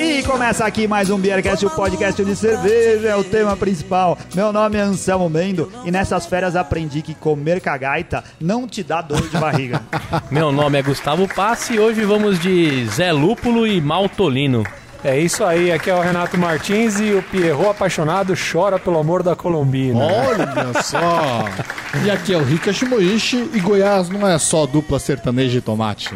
E começa aqui mais um Beercast, o podcast de cerveja, é o tema principal. Meu nome é Anselmo Mendo e nessas férias aprendi que comer cagaita não te dá dor de barriga. Meu nome é Gustavo Passi e hoje vamos de Zé Lúpulo e Maltolino. É isso aí, aqui é o Renato Martins e o Pierrot apaixonado chora pelo amor da Colombina. Olha só! E aqui é o Rika Shimoishi e Goiás não é só dupla sertaneja e tomate.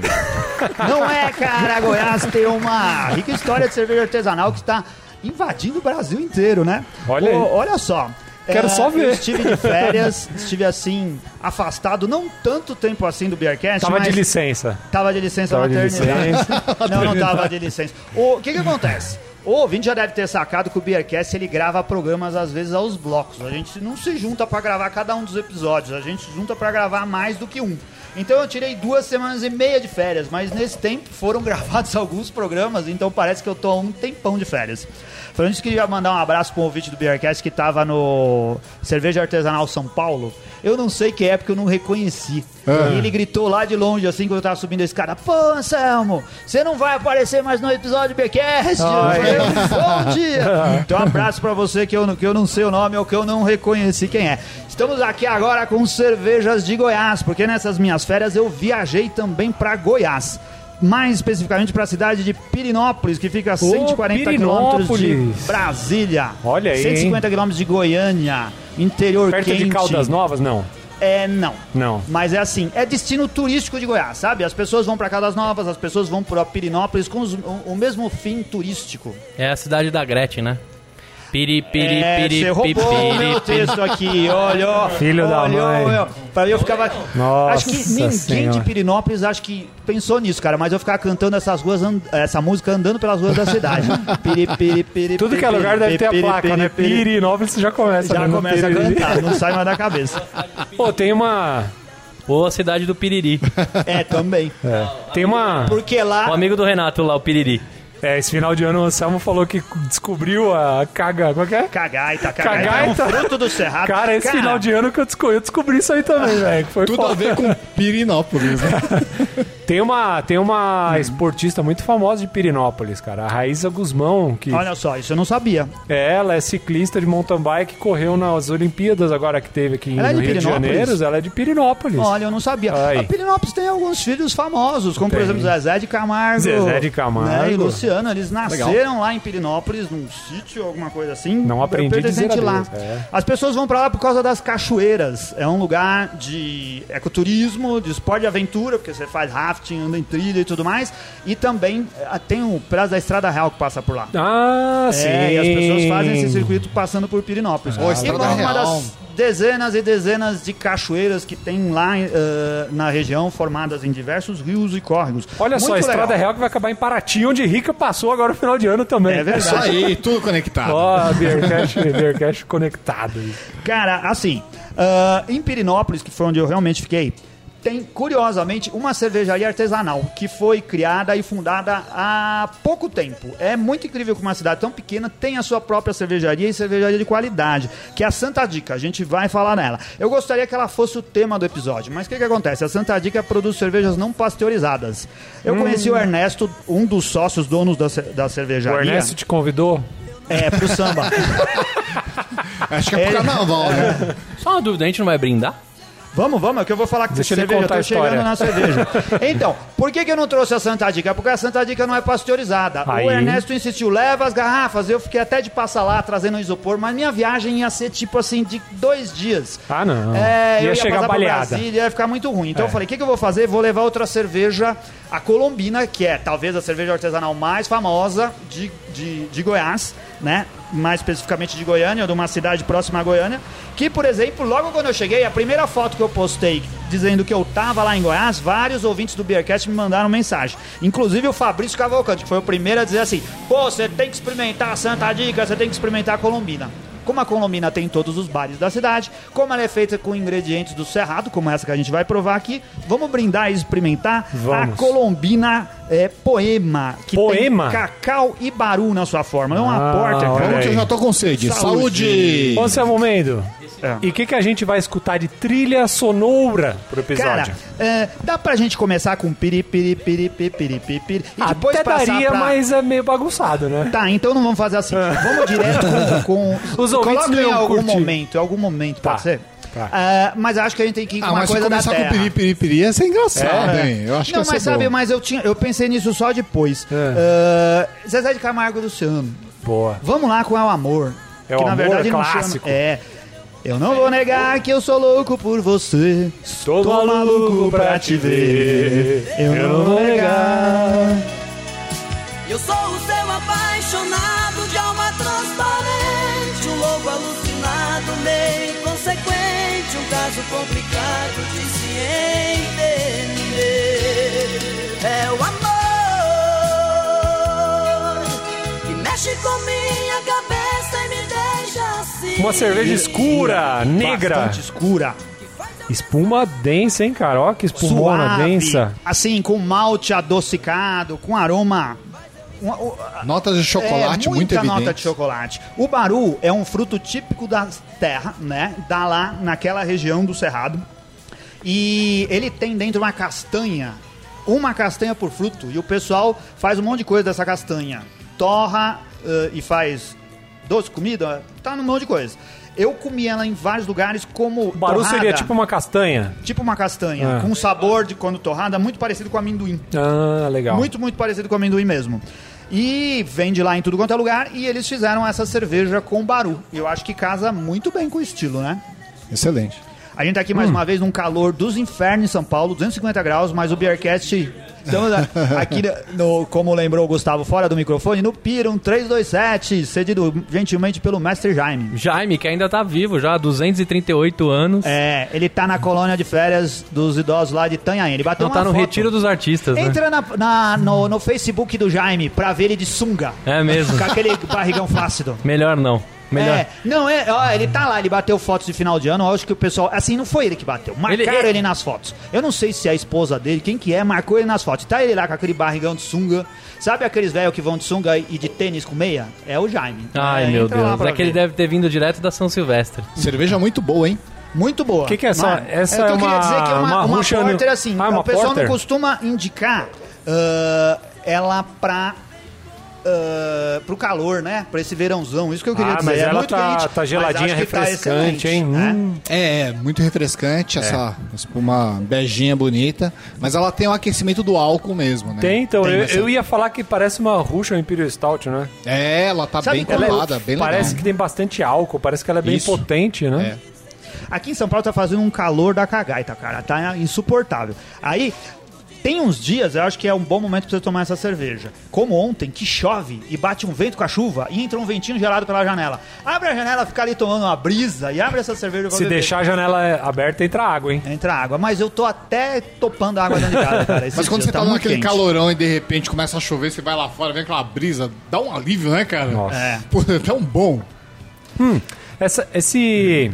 Não é, cara, Goiás tem uma rica história de cerveja artesanal que está invadindo o Brasil inteiro, né? Olha aí. Ô, olha só. Quero é, só ver. Eu estive de férias, estive assim, afastado, não tanto tempo assim do Beercast, Tava mas de licença. Tava de licença Tava de maternidade. não, não tava de licença. O que que acontece? O ouvinte já deve ter sacado que o Beercast ele grava programas às vezes aos blocos. A gente não se junta pra gravar cada um dos episódios, a gente se junta pra gravar mais do que um. Então eu tirei duas semanas e meia de férias, mas nesse tempo foram gravados alguns programas, então parece que eu tô há um tempão de férias. Falando isso, queria mandar um abraço pro ouvinte do Beercast que tava no Cerveja Artesanal São Paulo. Eu não sei que época eu não reconheci. E ele gritou lá de longe, assim, quando eu tava subindo a escada: Pô, Anselmo, você não vai aparecer mais no episódio do Beercast? Eu falei, Bom dia! Então, um abraço pra você que eu, que eu não sei o nome ou que eu não reconheci quem é. Estamos aqui agora com cervejas de Goiás, porque nessas minhas férias eu viajei também pra Goiás. Mais especificamente para a cidade de Pirinópolis, que fica a 140 quilômetros de. Brasília. Olha aí, 150 quilômetros de Goiânia, interior Perto quente. de Caldas Novas, não. É, não. Não. Mas é assim, é destino turístico de Goiás, sabe? As pessoas vão para Caldas Novas, as pessoas vão para Pirinópolis com os- o, o mesmo fim turístico. É a cidade da Gretchen, né? Piri, piri, é, piri, você roubou pi, o meu piri, piri. texto aqui, olha, ó. Filho da olha, mãe. olha. Pra mim eu ficava... Nossa acho que ninguém de Senhora. Pirinópolis acho que pensou nisso, cara. Mas eu ficava cantando essas ruas, essa música andando pelas ruas da cidade. Piri, piri, piri, Tudo que é piri, lugar deve ter a piri, placa, piri, né? piri. Pirinópolis você já começa. Já né, começa a cantar, não sai mais da cabeça. Pô, tem uma... Ou a cidade do Piriri. É, também. Tem uma... Porque lá... O amigo do Renato lá, o Piriri. É, esse final de ano o Anselmo falou que descobriu a caga... Como é que é? Cagaita, cagaita, Cagaita. é um fruto do cerrado. Cara, esse final de ano que eu descobri, eu descobri isso aí também, velho. Tudo a foda. ver com Pirinópolis, né? Tem uma, tem uma esportista muito famosa de Pirinópolis, cara. A Raíssa Guzmão, que Olha só, isso eu não sabia. é, ela é ciclista de mountain bike, correu nas Olimpíadas agora que teve aqui Ela é no de Rio de? Janeiro. Ela é de Pirinópolis. Olha, eu não sabia. Aí. A Pirinópolis tem alguns filhos famosos, como por Tem. exemplo Zezé de Camargo. Zezé de Camargo. né, e Luciano, eles nasceram lá em Pirinópolis, num sítio, alguma coisa assim. Não aprendi a lá. É. As pessoas vão pra lá por causa das cachoeiras. É um lugar de ecoturismo, de esporte de aventura, porque você faz rafting, anda em trilha e tudo mais. E também eh, tem o pedaço da Estrada Real que passa por lá. Ah, sim. É, e as pessoas fazem esse circuito passando por Pirinópolis. Pô, e uma Real. das dezenas e dezenas de cachoeiras que tem lá eh, na região, formadas em diversos rios e córregos. Olha só, a Muito Estrada legal. Real que vai acabar em Paraty, onde Rica passou agora no final de ano também. É Isso verdade. aí, tudo conectado. Ó, Beercast, Beercast conectado. Cara, assim, ah, em Pirinópolis, que foi onde eu realmente fiquei, tem, curiosamente, uma cervejaria artesanal que foi criada e fundada há pouco tempo. É muito incrível que uma cidade tão pequena tenha a sua própria cervejaria e cervejaria de qualidade, que é a Santa Dica. A gente vai falar nela. Eu gostaria que ela fosse o tema do episódio, mas o que, que acontece? A Santa Dica produz cervejas não pasteurizadas. Eu conheci o Ernesto, um dos sócios donos da, da O cervejaria. Ernesto te convidou? É, pro samba. Acho que é pro carnaval, né? Só uma dúvida, a gente não vai brindar? Vamos, vamos, é que eu vou falar que Deixa ele cerveja, eu tô chegando na cerveja. Então, por que, que eu não trouxe a Santa Dica? Porque a Santa Dica não é pasteurizada. Aí. O Ernesto insistiu, leva as garrafas. Eu fiquei até de passar lá, trazendo um isopor, mas minha viagem ia ser tipo assim, de dois dias. Ah, não. É, eu ia ia chegar baleada. Brasília, ia ficar muito ruim. Então É. eu falei, o que, que eu vou fazer? Vou levar outra cerveja, a Colombina, que é talvez a cerveja artesanal mais famosa de, de, de Goiás, né? Mais especificamente de Goiânia, de uma cidade próxima a Goiânia. Que, por exemplo, logo quando eu cheguei, a primeira foto que eu postei dizendo que eu tava lá em Goiás, vários ouvintes do Beercast me mandaram mensagem. Inclusive o Fabrício Cavalcante, que foi o primeiro a dizer assim: pô, você tem que experimentar a Santa Dica, você tem que experimentar a Colombina. Como a Colombina tem em todos os bares da cidade, como ela é feita com ingredientes do Cerrado, como essa que a gente vai provar aqui, vamos brindar e experimentar Vamos. a Colombina é, Poema, que Poema? tem cacau e baru na sua forma. Não é uma Ah, porter, olha cara. Eu já tô com sede. Saúde. Saúde! Ô, seu momento. É. E o que, que a gente vai escutar de trilha sonora pro episódio? Cara, é, dá pra gente começar com piri, piri, piri, piri, piri, piri, piri, e depois Até passar daria, pra... mas é meio bagunçado, né? Tá, então não vamos fazer assim. Vamos direto com... com... Os ouvintes Coloca não em algum curtir. momento, em algum momento, Tá, pode ser? tá. Ah, mas acho que a gente tem que ir com Ah, uma mas se coisa da começar com terra. piri, piri, piri, ia ser engraçado, É. hein? Eu acho não, que mas ser sabe, bom. mas eu, tinha, eu pensei nisso só depois. É. Ah, Zezé de Camargo e Luciano. Boa. Vamos lá com É o Amor. É o que na Amor verdade é não clássico. chama. É. Eu não vou negar que eu sou louco por você. Tô maluco pra te ver. Eu não vou negar. Caso complicado de se entender. É o amor que mexe com minha cabeça e me deixa assim. Uma cerveja escura, negra. Bastante escura. Espuma densa, hein, cara? Ó que espumona Suave. densa. Assim, com malte adocicado, com aroma. Um- um- Notas de chocolate é, muito muita nota de chocolate. O baru é um fruto típico da terra, né? Da lá naquela região do Cerrado. E ele tem dentro uma castanha. Uma castanha por fruto. E o pessoal faz um monte de coisa dessa castanha. Torra eh, e faz doce, comida, tá num monte de coisa. Eu comi ela em vários lugares como O baru torrada, seria tipo uma castanha. tipo uma castanha, Ah. com um sabor de quando torrada muito parecido com amendoim. Ah, legal. Muito, muito parecido com amendoim mesmo. E vende lá em tudo quanto é lugar. E eles fizeram essa cerveja com baru. Eu acho que casa muito bem com o estilo, né? Excelente. A gente tá aqui mais uma vez num calor dos infernos em São Paulo, 250 graus, mas o Beercast. Estamos aqui, no, como lembrou o Gustavo, fora do microfone, no Pirum 327, cedido gentilmente pelo Mestre Jaime. Jaime, que ainda tá vivo já, 238 anos. É, ele tá na colônia de férias dos idosos lá de Tanhaém. Ele bateu Não uma tá no foto. retiro dos artistas, né? Entra na, na- no, no Facebook do Jaime pra ver ele de sunga. É mesmo. Com aquele barrigão flácido. Melhor não. Melhor. É, não, é, ó, ele tá lá, ele bateu fotos de final de ano, eu acho que o pessoal, assim, não foi ele que bateu, marcaram Ele- ele, nas fotos. Eu não sei se é a esposa dele, quem que é, marcou ele nas fotos. Tá ele lá com aquele barrigão de sunga, sabe aqueles velhos que vão de sunga e de tênis com meia? É o Jaime. Ai, É, meu Deus. É que ele deve ter vindo direto da São Silvestre. Cerveja muito boa, hein? Muito boa. O que que é essa- essa é o que é eu queria uma- dizer que é uma, uma uma, porter assim. Ah, uma o pessoal porter? não costuma indicar ah, ela pra... ah, pro calor, né? Pra esse verãozão. Isso que eu queria Ah, dizer. mas É ela muito tá- quente, tá geladinha, tá refrescante, excelente, hein? né? Hum. É, é, muito refrescante, essa espuma beijinha bonita. Mas ela tem o aquecimento do álcool mesmo, né? Tem, então. Tem eu, essa- eu ia falar que parece uma Russian Imperial Stout, né? É, ela tá Sabe bem qual é? colada, bem legal. parece que tem bastante álcool, parece que ela é bem Isso. potente, né? É. Aqui em São Paulo tá fazendo um calor da cagaita, cara. Tá insuportável. Aí, tem uns dias, eu acho que é um bom momento pra você tomar essa cerveja. Como ontem, que chove e bate um vento com a chuva e entra um ventinho gelado pela janela. Abre a janela, fica ali tomando uma brisa e abre essa cerveja pra Se beber. deixar a janela aberta, entra água, hein? Entra água. Mas eu tô até topando água dentro de casa, cara. Mas quando dias. você tá, muito naquele quente. calorão e de repente começa a chover, você vai lá fora, vem aquela brisa, dá um alívio, né, cara? Nossa. É. Pô, é tão bom. Essa, esse,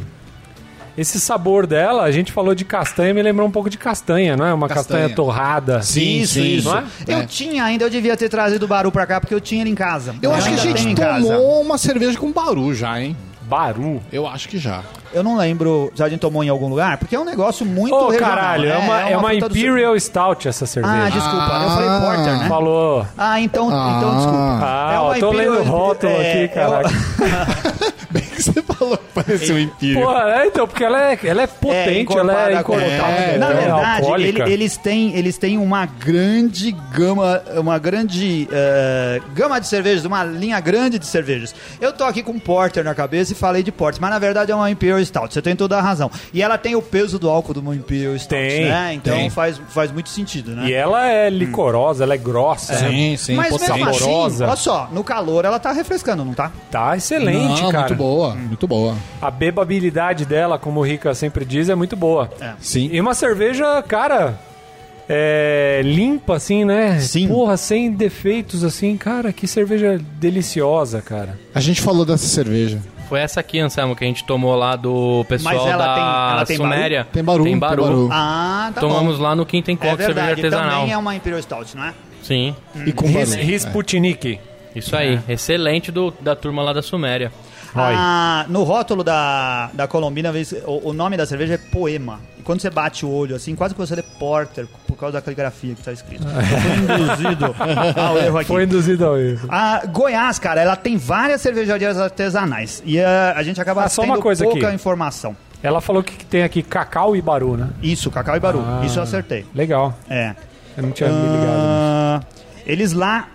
esse sabor dela, a gente falou de castanha, me lembrou um pouco de castanha, não é? Uma castanha, Castanha. torrada. Sim, Isso, sim. isso. Não é? Eu É. tinha ainda, eu devia ter trazido o Baru pra cá, porque eu tinha ele em casa. Eu acho que a gente tomou uma cerveja com baru já, hein? Baru. Eu acho que já. Eu não lembro se a gente tomou em algum lugar, porque é um negócio muito Ô, regional. caralho, é, né? uma, é uma fruta do sul. Imperial Stout essa cerveja. Ah, desculpa, eu falei Ah. Porter, né? Falou. Ah, então, Ah. então desculpa. Ah, É ó, uma tô Imperial- lendo o rótulo é, aqui, caraca. Que você falou, pareceu um Imperial. Pô, é, então, porque ela é, ela é potente, ela é encorpada. É, Na é verdade, ele- eles, têm, eles têm uma grande gama, uma grande eh, gama de cervejas, uma linha grande de cervejas. Eu tô aqui com Porter na cabeça e falei de Porter, mas na verdade é uma Imperial Stout, você tem toda a razão. E ela tem o peso do álcool de uma Imperial Stout, Tem, né? Então tem. faz, faz muito sentido, né? E ela é licorosa, ela é grossa. né? Sim, sim. mas potente. mesmo assim, saborosa. olha só, no calor ela tá refrescando, não tá? Tá excelente, Não, cara. muito boa, muito boa. A bebabilidade dela, como o Rica sempre diz, é muito boa. Sim. E uma cerveja, cara, é, limpa, assim, né? Sim. Porra, sem defeitos, assim. Cara, que cerveja deliciosa, cara. A gente falou dessa cerveja. Foi essa aqui, Anselmo, que a gente tomou lá do pessoal Mas ela da tem- ela tem Suméria. Tem baru, Tem tem baru. baru. Ah, tá Tomamos bom. lá no Quinta É Encontro Cerveja verdade, Artesanal. também é uma Imperial Stout, não é? Sim, E com Ris, barulho. Risputnik. isso aí. Excelente do, da turma lá da Suméria. Ah, no rótulo da, da Colombina, o, o nome da cerveja é Poema. E quando você bate o olho, assim, quase que você lê Porter, por causa da caligrafia que tá escrito. Fui induzido ao erro aqui. Foi induzido ao erro. A Goiás, cara, ela tem várias cervejarias artesanais. E ah, a gente acaba Ah, só tendo uma coisa pouca aqui. informação. Ela falou que tem aqui cacau e baru, né? Isso, Cacau e Baru. Ah. Isso eu acertei. Legal. É. Eu não tinha me ligado. nisso. Ah, eles lá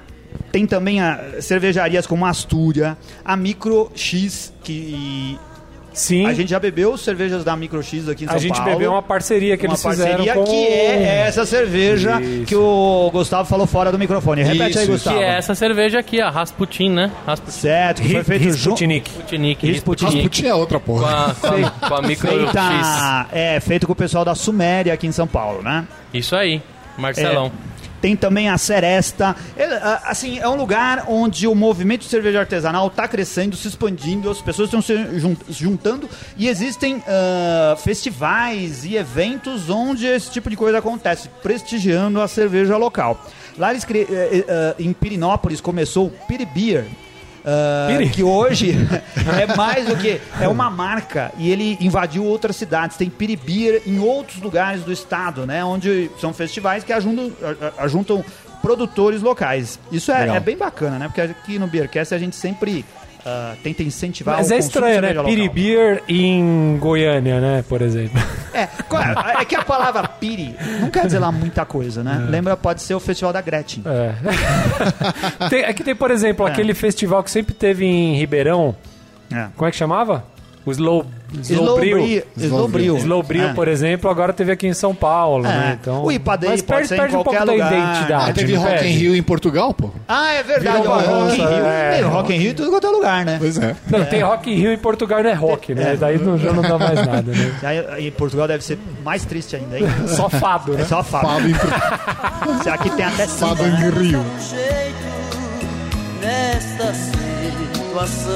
tem também a, cervejarias como a Astúria, a Micro X, que Sim, a gente já bebeu cervejas da Micro X aqui em São a gente Paulo. bebeu uma parceria que uma eles fizeram parceria com... que é essa cerveja Isso. que o Gustavo falou fora do microfone. Repete aí, Isso, Gustavo. Que é essa cerveja aqui, a Rasputin, né? Rasputin. Certo, que foi feito junto. Risputnik. Sputnik. Rasputin. Rasputin é outra Com porra. a, com a, com a micro X. Feita, é, feito com o pessoal da Suméria aqui em São Paulo, né? Isso aí, Marcelão. Tem também a Seresta. Ah, assim, é um lugar onde o movimento de cerveja artesanal está crescendo, se expandindo, as pessoas estão se jun- se juntando e existem ah, festivais e eventos onde esse tipo de coisa acontece, prestigiando a cerveja local. Lá eles eh, ah, em Pirinópolis começou o Piri Piri? que hoje é mais do que é uma marca e ele invadiu outras cidades. Tem Piribir em outros lugares do estado, né? Onde são festivais que ajuntam, ajuntam produtores locais. Isso é, é bem bacana, né? Porque aqui no Beercast a gente sempre ah, tenta incentivar Mas o é estranho, né? Piribir em Goiânia, né? Por exemplo. É, é, é que a palavra piri não quer dizer lá muita coisa, né? Lembra, pode ser o festival da Gretchen. É. tem, aqui tem, por exemplo, É. aquele festival que sempre teve em Ribeirão. É. Como é que chamava? O Slow, Slow, Slow Brew. Brew. Slow Brew. Slow Brew, É. por exemplo, agora teve aqui em São Paulo, É. né? Então, O IPA Day mas pode perde, ser em perde um pouco qualquer da lugar. identidade. Aí teve não Rock perde? in Rio em Portugal, pô. Ah, é verdade. Virou ó, Rock in Rio. é. Tem Rock in Rio em tudo quanto é lugar, né? Pois é. Não, tem Rock in Rio em Portugal não é rock, né? É. Daí não, já não dá mais nada, né? Aí, em Portugal deve ser mais triste ainda, hein? Só fado, É né? só fado. Fado em, Se Aqui tem até fado samba, né? em Rio. um jeito nesta situação.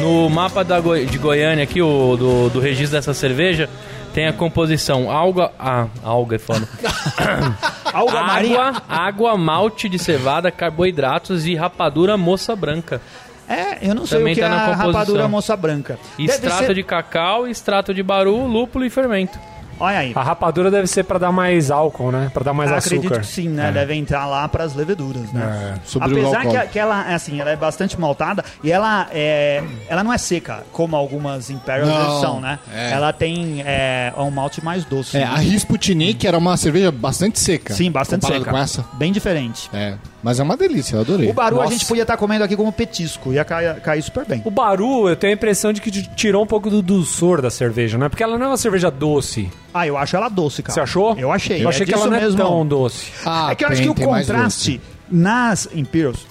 No mapa da Goi- de Goiânia aqui, o, do, do registro dessa cerveja, tem a composição alga... Ah, alga é foda. Alga água, água, malte de cevada, carboidratos e rapadura moça branca. É, eu não sei Também o que tá é na a composição. rapadura moça branca. Extrato ser- de cacau, extrato de baru, lúpulo e fermento. Olha aí. A rapadura deve ser pra dar mais álcool, né? Pra dar mais Acredito açúcar. que sim, né? Deve entrar lá para as leveduras, né? É, sobre o Apesar que, que ela, é assim, ela é bastante maltada e ela, é, ela não é seca, como algumas Imperials são, né? é. Ela tem é, um malte mais doce. É, né? a Risputnik era uma cerveja bastante seca. Sim, bastante seca. com essa. Bem diferente. É, mas é uma delícia, eu adorei. O baru a Nossa. gente podia estar comendo aqui como petisco, ia cair, cair super bem. O Baru, eu tenho a impressão de que tirou um pouco do dulçor da cerveja, né? Porque ela não é uma cerveja doce. Ah, eu acho ela doce, cara. Você achou? Eu achei. Eu achei é que ela não é mesmo. tão doce. Ah, é que eu acho tem- que o contraste nas Imperials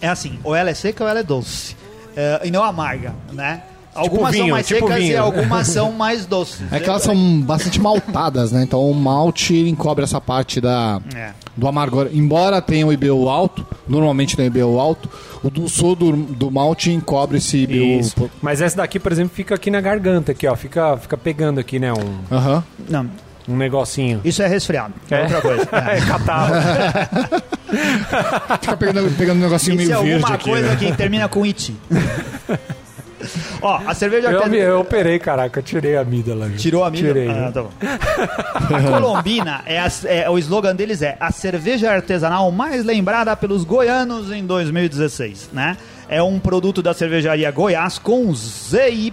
é assim, ou ela é seca ou ela é doce. É, e não amarga, né? Algumas são vinho, mais tipo secas e vinho. algumas são mais doces. É que elas são bastante maltadas, né? Então o malte encobre essa parte da, É. do amargor. Embora tenha o IBU alto, normalmente tem o IBU alto, o dulçor do, do malte encobre esse IBU. Isso. Mas essa daqui, por exemplo, fica aqui na garganta, aqui, ó. Fica, fica pegando aqui, né? Um, Aham. Não, um negocinho. isso é resfriado. É, É? outra coisa. É. É catarro. Fica pegando, pegando um negocinho Isso é meio verde alguma aqui. coisa né? que termina com it. Ó, a cerveja eu, artesanal... eu operei, caraca. Eu tirei a amígdola. viu? Tirou a amiga? Tirei. Ah, viu? tá bom. A Colombina, é, a- é- o slogan deles é a cerveja artesanal mais lembrada pelos goianos em 2016, né? É um produto da cervejaria Goiás com ZY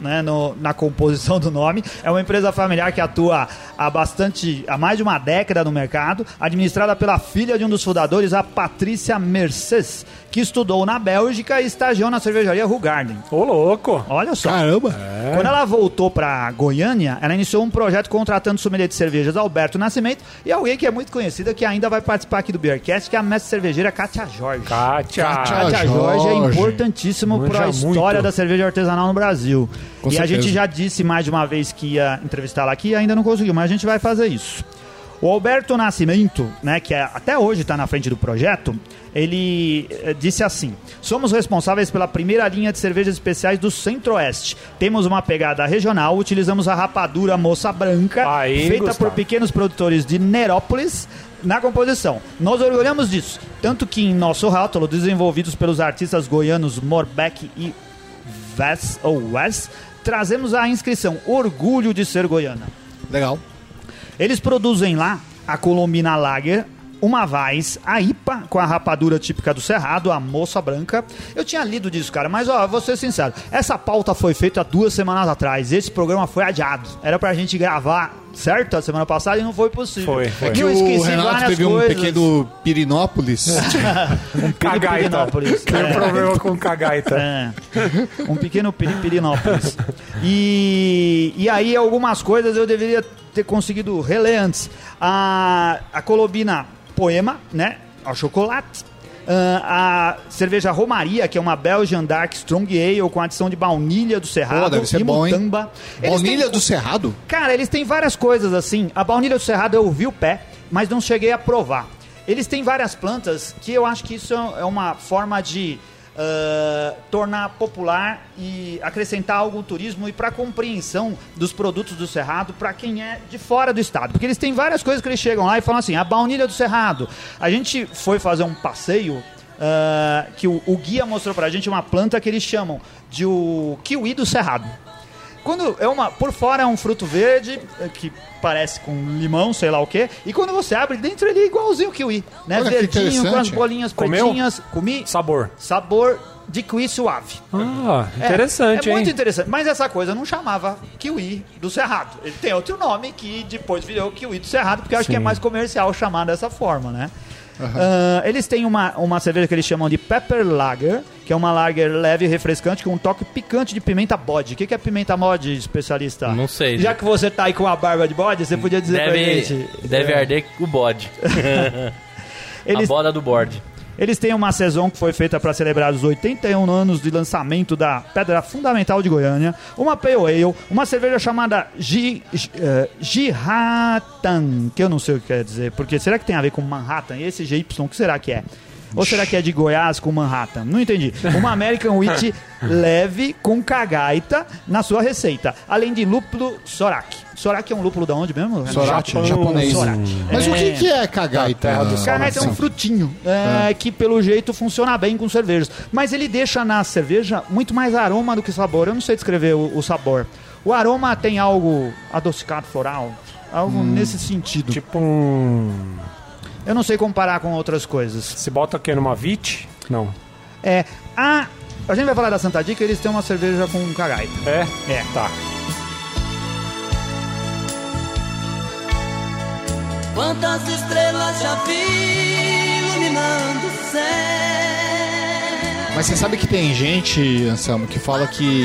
né, no- na composição do nome. É uma empresa familiar que atua há bastante, há mais de uma década no mercado, administrada pela filha de um dos fundadores, a Patrícia Mercedes, que estudou na Bélgica e estagiou na cervejaria Rugarden. Ô, louco. Olha só. Caramba! Quando ela voltou pra Goiânia, ela iniciou um projeto contratando o sommelier de cervejas Alberto Nascimento e alguém que é muito conhecida que ainda vai participar aqui do Beercast, que é a mestre cervejeira Kátia Jorge. Kátia. Kátia. Kátia Jorge é importantíssimo para a história muito. da cerveja artesanal no Brasil. Com e a certeza. gente já disse mais de uma vez que ia entrevistá-la aqui e ainda não conseguiu, mas a gente vai fazer isso. O Alberto Nascimento, né, que é- até hoje está na frente do projeto, ele eh, disse assim: Somos responsáveis pela primeira linha de cervejas especiais do Centro-Oeste. Temos uma pegada regional, utilizamos a rapadura moça branca, Aí, feita Gustavo. por pequenos produtores de Nerópolis na composição. Nós orgulhamos disso, tanto que em nosso rótulo, desenvolvidos pelos artistas goianos Morbeck e Wes, ou Wes, trazemos a inscrição Orgulho de ser goiana. Legal. Eles produzem lá a Colombina Lager, uma Vaz, a IPA com a rapadura típica do Cerrado, a moça branca. Eu tinha lido disso, cara, mas ó, vou ser sincero. Essa pauta foi feita há duas semanas atrás. Esse programa foi adiado. Era pra gente gravar, certo? A semana passada e não foi possível. Foi, foi. É Que eu o esqueci Renato várias teve um coisas. pequeno Pirinópolis. um Cagaita. Pirinópolis. Tem um É. problema com cagaita. É. Um pequeno piripirinópolis. E, e aí algumas coisas eu deveria ter conseguido reler antes. A, a Colobina Poema, né? Ao chocolate. Ah, a cerveja Romaria, que é uma Belgian Dark Strong Ale com adição de baunilha do Cerrado Pô, e bom, mutamba. Baunilha têm- do Cerrado? Cara, eles têm várias coisas assim. A baunilha do Cerrado eu vi o pé, mas não cheguei a provar. Eles têm várias plantas que eu acho que isso é uma forma de ah, tornar popular e acrescentar algo ao turismo e para compreensão dos produtos do Cerrado para quem é de fora do estado. Porque eles têm várias coisas que eles chegam lá e falam assim: a baunilha do Cerrado. A gente foi fazer um passeio. ah, que o, o guia mostrou pra gente uma planta que eles chamam de o kiwi do cerrado. Quando é uma, por fora é um fruto verde eh, que parece com limão, sei lá o quê, e quando você abre dentro ele é igualzinho o kiwi, né? Olha Verdinho com as bolinhas Comeu? pretinhas, comi Sabor. sabor de kiwi suave. Ah, É, interessante, é, muito hein? interessante, mas essa coisa não chamava kiwi do Cerrado. Ele tem outro nome que depois virou kiwi do Cerrado, porque eu acho que é Sim. mais comercial chamar dessa forma, né? Ah, eles têm uma, uma cerveja que eles chamam de Pepper Lager, que é uma lager leve e refrescante com um toque picante de pimenta bode. O que, que é pimenta bode, especialista? Não sei. Já que você tá aí com a barba de bode, você podia dizer pra Deve, gente. deve É, arder o bode. Eles, A boda do bode. Eles têm uma saison que foi feita para celebrar os 81 anos de lançamento da Pedra Fundamental de Goiânia, uma Pale Ale, uma cerveja chamada eh, Jihatan, que eu não sei o que quer dizer, porque será que tem a ver com Manhattan? E esse GY, o que será que é? Ou será que é de Goiás com Manhattan? Não entendi. Uma American Wheat leve com cagaita na sua receita, além de lúpulo Sorak. Sorak é um lúpulo da onde mesmo? Sorate, Japão. japonês. Sorak. Mas o É. que, que é cagaita? terra do Cagaita é um frutinho é, que, pelo jeito, funciona bem com cervejas. Mas ele deixa na cerveja muito mais aroma do que sabor. Eu não sei descrever o, o sabor. O aroma tem algo adocicado, floral, algo nesse sentido. Tipo um... Eu não sei comparar com outras coisas. Se bota o quê? Numa VIT? Não. É, a, a gente vai falar da Santa Dica, eles têm uma cerveja com cagaita. É? É. Tá. Quantas estrelas já vi iluminando o céu. Mas você sabe que tem gente, Anselmo, que fala que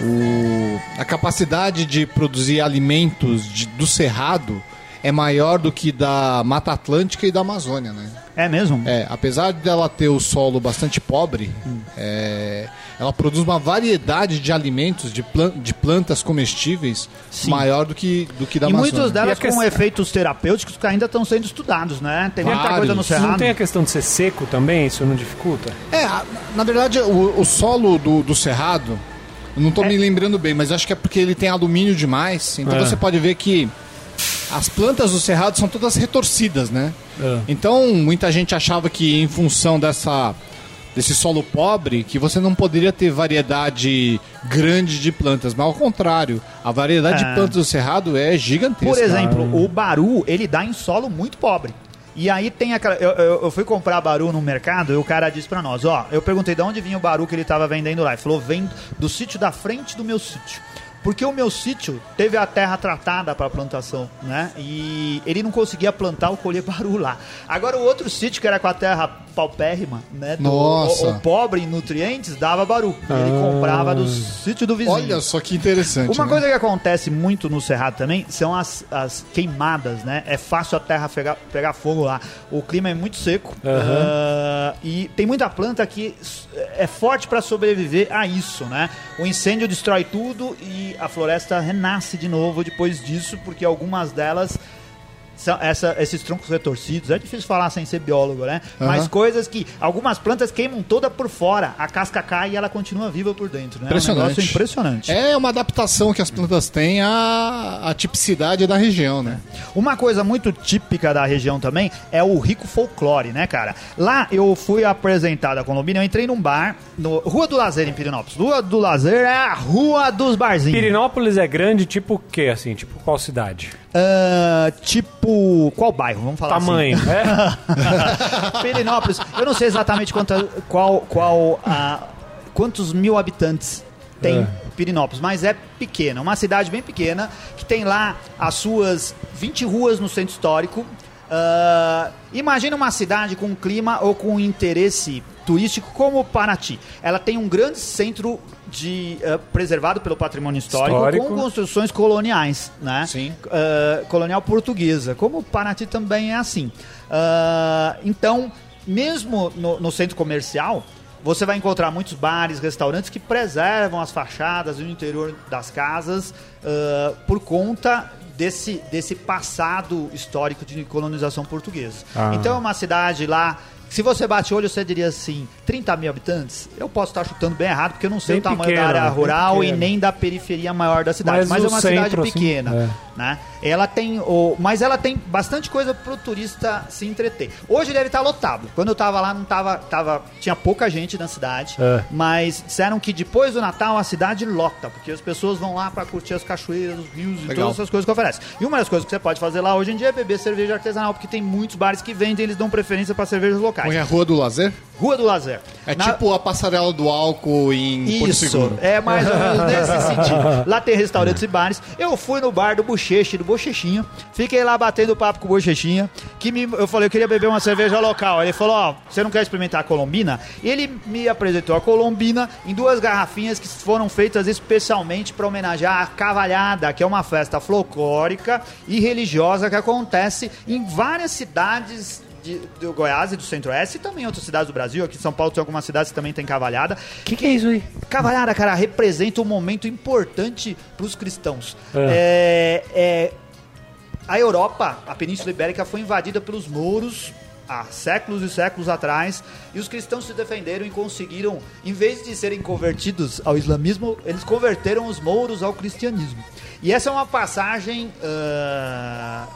o, a capacidade de produzir alimentos de- do Cerrado é maior do que da Mata Atlântica e da Amazônia, né? É mesmo? É, apesar dela ter o solo bastante pobre, é, ela produz uma variedade de alimentos, de, plan- de plantas comestíveis, Sim. maior do que, do que da E Amazônia. muitos delas E com questão- efeitos terapêuticos que ainda estão sendo estudados, né? Tem muita Vários. coisa no Cerrado. Não tem a questão de ser seco também? Isso não dificulta? É, na verdade, o, o solo do, do Cerrado, eu não tô me lembrando bem, mas acho que é porque ele tem alumínio demais. Então É. você pode ver que as plantas do Cerrado são todas retorcidas, né? É. Então, muita gente achava que em função dessa desse solo pobre, que você não poderia ter variedade grande de plantas, mas ao contrário, a variedade É. de plantas do Cerrado é gigantesca. Por exemplo, o baru, ele dá em solo muito pobre. E aí tem aquela. Eu, eu- eu fui comprar baru no mercado e o cara disse pra nós: Ó, eu perguntei de onde vinha o baru que ele tava vendendo lá. Ele falou: vem do sítio da frente do meu sítio. Porque o meu sítio teve a terra tratada para plantação, né? E ele não conseguia plantar ou colher baru lá. Agora o outro sítio, que era com a terra paupérrima, né? do- Nossa. o- o pobre em nutrientes, dava baru. E ele comprava do sítio do vizinho. Olha só que interessante. Uma né? coisa que acontece muito no Cerrado também são as, as queimadas, né? É fácil a terra pegar, pegar fogo lá. O clima é muito seco ah, e tem muita planta que é forte para sobreviver a isso, né? O incêndio destrói tudo e a floresta renasce de novo depois disso, porque algumas delas são essa- esses troncos retorcidos, é difícil falar sem ser biólogo, né? Mas Aham. coisas que algumas plantas queimam toda por fora, a casca cai e ela continua viva por dentro, né? É um Impressionante. negócio impressionante. É uma adaptação que as plantas têm à, à tipicidade da região, né? Uma coisa muito típica da região também é o rico folclore, né, cara? Lá eu fui apresentado a Colombina, eu entrei num bar, no Rua do Lazer, em Pirinópolis. Rua do Lazer é a Rua dos Barzinhos. Pirinópolis é grande, tipo o quê, assim? Tipo qual cidade? Ah, tipo, qual bairro? Vamos falar Tamanho, assim. é? Pirinópolis, eu não sei exatamente quanta, qual, qual, ah, quantos mil habitantes tem É. Pirinópolis, mas é pequena, uma cidade bem pequena, que tem lá as suas 20 ruas no centro histórico. Ah, imagina uma cidade com um clima ou com um interesse turístico como Paraty. Ela tem um grande centro de, ah, preservado pelo patrimônio histórico, Histórico. com construções coloniais, né? Sim. ah, colonial portuguesa, como Paraty também é assim. Ah, então, mesmo no, no centro comercial, você vai encontrar muitos bares, restaurantes que preservam as fachadas e o interior das casas ah, por conta desse, desse passado histórico de colonização portuguesa. Ah. Então, é uma cidade lá. Se você bate o olho, você diria assim: 30 mil habitantes? Eu posso estar chutando bem errado, porque eu não sei Bem o tamanho pequeno, da área rural e nem da periferia maior da cidade. Mas Mas, é uma cidade centro, assim, pequena. é. Né? Ela tem o, mas ela tem bastante coisa pro turista se entreter. Hoje deve estar lotado. Quando eu tava lá não tava, tava tinha pouca gente na cidade, É. mas disseram que depois do Natal a cidade lota, porque as pessoas vão lá para curtir as cachoeiras, os rios e Legal. todas essas coisas que oferece. E uma das coisas que você pode fazer lá hoje em dia é beber cerveja artesanal, porque tem muitos bares que vendem, eles dão preferência para cervejas locais. Põe a Rua do Lazer. Rua do Lazer. É Na- tipo a passarela do álcool em Porto isso, Seguro. é mais ou menos nesse sentido. Lá tem restaurantes e bares. Eu fui no bar do Bocheche, do Bochechinha. Fiquei lá batendo papo com o Bochechinha. Que me, eu falei, eu queria beber uma cerveja local. Ele falou, ó, você não quer experimentar a Colombina? E ele me apresentou a Colombina em duas garrafinhas que foram feitas especialmente para homenagear a Cavalhada, que é uma festa folclórica e religiosa que acontece em várias cidades de, do Goiás e do Centro-Oeste e também outras cidades do Brasil. Aqui em São Paulo tem algumas cidades que também tem cavalhada. O que, que é isso aí? Cavalhada, cara, representa um momento importante para os cristãos. É, é, a Europa, a Península Ibérica, foi invadida pelos mouros há séculos e séculos atrás e os cristãos se defenderam e conseguiram, em vez de serem convertidos ao islamismo, eles converteram os mouros ao cristianismo. E essa é uma passagem. ah,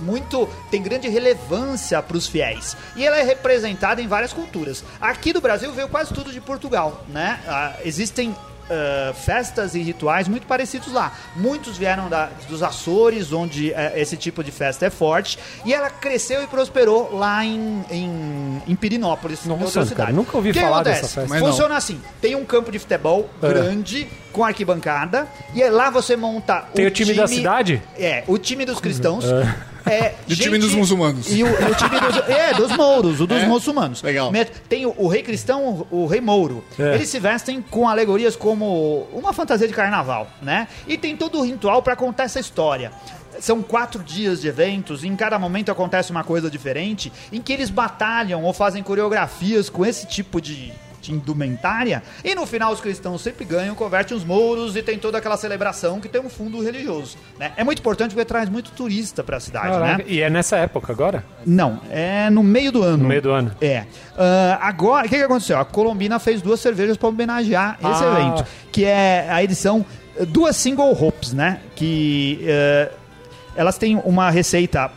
muito tem grande relevância para os fiéis e ela é representada em várias culturas. Aqui do Brasil veio quase tudo de Portugal, né? Ah, existem ah, festas e rituais muito parecidos lá. Muitos vieram da- dos Açores, onde eh, esse tipo de festa é forte, e ela cresceu e prosperou lá em, em, em Pirinópolis, Nossa, outra cara, cidade. nunca ouvi O que falar acontece? dessa festa. Funciona assim: tem um campo de futebol É. grande com arquibancada, e aí lá você monta Tem o time da cidade? É, o time dos cristãos. É, E o time dos muçulmanos. E o, e o time dos, é, dos mouros, o dos É? muçulmanos. Legal. Tem o, o rei cristão, o, o rei mouro. É. Eles se vestem com alegorias como uma fantasia de carnaval, né? E tem todo o ritual para contar essa história. São quatro dias de eventos, e em cada momento acontece uma coisa diferente, em que eles batalham ou fazem coreografias com esse tipo de, de indumentária, e no final os cristãos sempre ganham, convertem os mouros e tem toda aquela celebração que tem um fundo religioso. Né? É muito importante porque traz muito turista para a cidade, Caraca, né? E é nessa época agora? Não, é no meio do ano. No meio do ano. É. Ah, agora, o que, que aconteceu? A Colombina fez duas cervejas para homenagear esse Ah. evento, que é a edição eh, duas single hops, né? Que eh, elas têm uma receita